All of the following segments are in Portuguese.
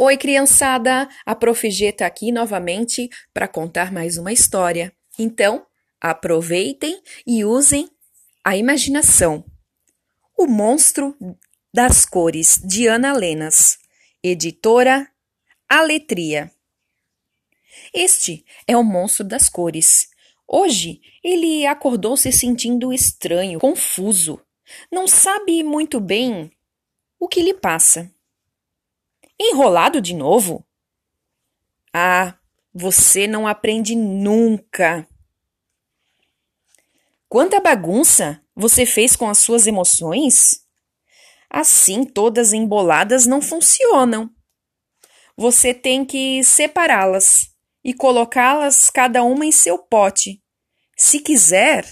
Oi, criançada! A Prof. G tá aqui novamente para contar mais uma história. Então, aproveitem e usem a imaginação. O Monstro das Cores, de Ana Lenas, editora Aletria. Este é o Monstro das Cores. Hoje ele acordou se sentindo estranho, confuso. Não sabe muito bem o que lhe passa. Enrolado de novo? Ah, você não aprende nunca. Quanta bagunça você fez com as suas emoções? Assim, todas emboladas não funcionam. Você tem que separá-las e colocá-las cada uma em seu pote. Se quiser,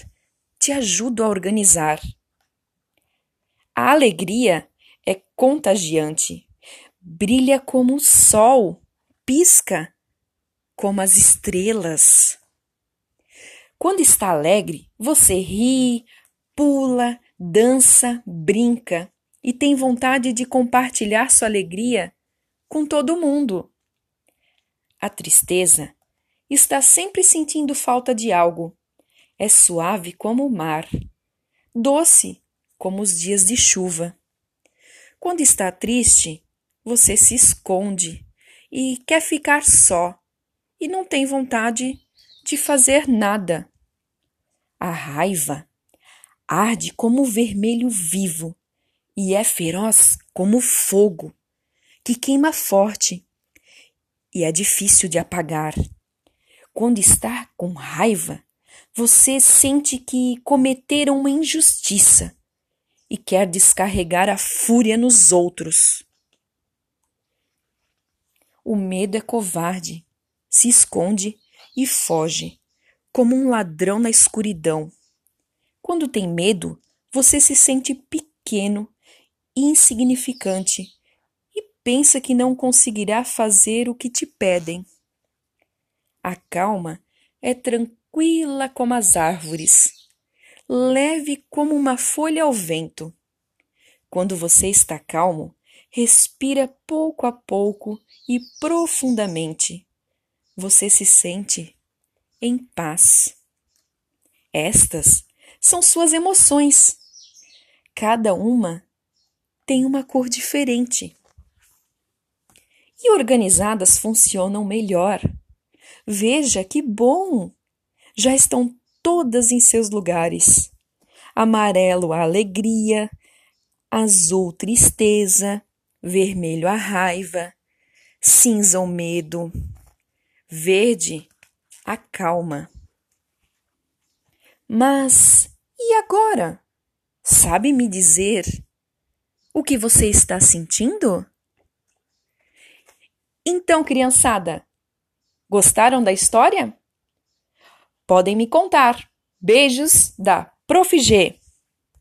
te ajudo a organizar. A alegria é contagiante brilha como o sol, pisca como as estrelas. Quando está alegre, você ri, pula, dança, brinca e tem vontade de compartilhar sua alegria com todo mundo. A tristeza está sempre sentindo falta de algo. É suave como o mar, doce como os dias de chuva. Quando está triste, você se esconde e quer ficar só e não tem vontade de fazer nada. A raiva arde como vermelho vivo e é feroz como fogo, que queima forte e é difícil de apagar. Quando está com raiva, você sente que cometeram uma injustiça e quer descarregar a fúria nos outros. O medo é covarde, se esconde e foge, como um ladrão na escuridão. Quando tem medo, você se sente pequeno insignificante e pensa que não conseguirá fazer o que te pedem. A calma é tranquila como as árvores, leve como uma folha ao vento. Quando você está calmo, respira pouco a pouco e profundamente. Você se sente em paz. Estas são suas emoções. Cada uma tem uma cor diferente. E organizadas funcionam melhor. Veja que bom! Já estão todas em seus lugares. Amarelo a alegria, azul tristeza, vermelho a raiva, cinza o medo, verde a calma. Mas e agora? Sabe me dizer o que você está sentindo? Então, criançada, gostaram da história? Podem me contar. Beijos da Prof. G.